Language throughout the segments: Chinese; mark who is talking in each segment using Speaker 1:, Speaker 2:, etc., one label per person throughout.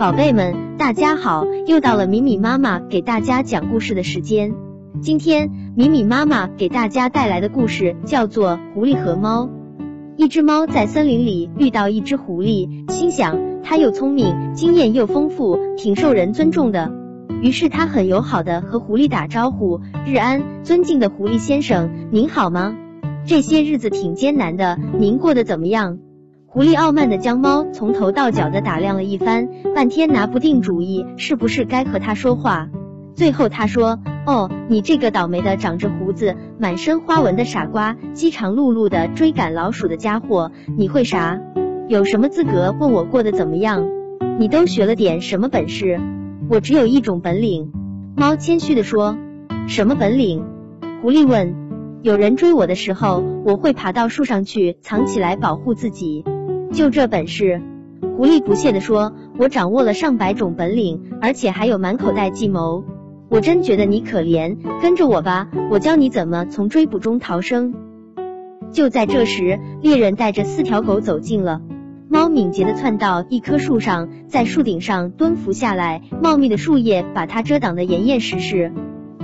Speaker 1: 宝贝们，大家好！又到了米米妈妈给大家讲故事的时间。今天米米妈妈给大家带来的故事叫做《狐狸和猫》。一只猫在森林里遇到一只狐狸，心想它又聪明，经验又丰富，挺受人尊重的。于是它很友好的和狐狸打招呼：“日安，尊敬的狐狸先生，您好吗？这些日子挺艰难的，您过得怎么样？”狐狸傲慢的将猫从头到脚的打量了一番，半天拿不定主意，是不是该和它说话。最后他说：“哦，你这个倒霉的长着胡子、满身花纹的傻瓜，饥肠辘辘的追赶老鼠的家伙，你会啥？有什么资格问我过得怎么样？你都学了点什么本事？我只有一种本领。”猫谦虚的说：“什么本领？”狐狸问：“有人追我的时候，我会爬到树上去藏起来保护自己。”就这本事，狐狸不屑地说：“我掌握了上百种本领，而且还有满口袋计谋。我真觉得你可怜，跟着我吧，我教你怎么从追捕中逃生。”就在这时，猎人带着四条狗走近了。猫敏捷地窜到一棵树上，在树顶上蹲伏下来，茂密的树叶把它遮挡得严严实实。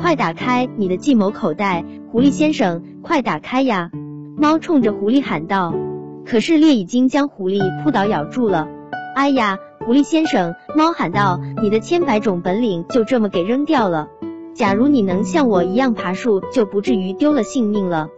Speaker 1: 快打开你的计谋口袋，狐狸先生，快打开呀！猫冲着狐狸喊道。可是猎已经将狐狸扑倒咬住了。哎呀，狐狸先生，猫喊道，你的千百种本领就这么给扔掉了。假如你能像我一样爬树，就不至于丢了性命了。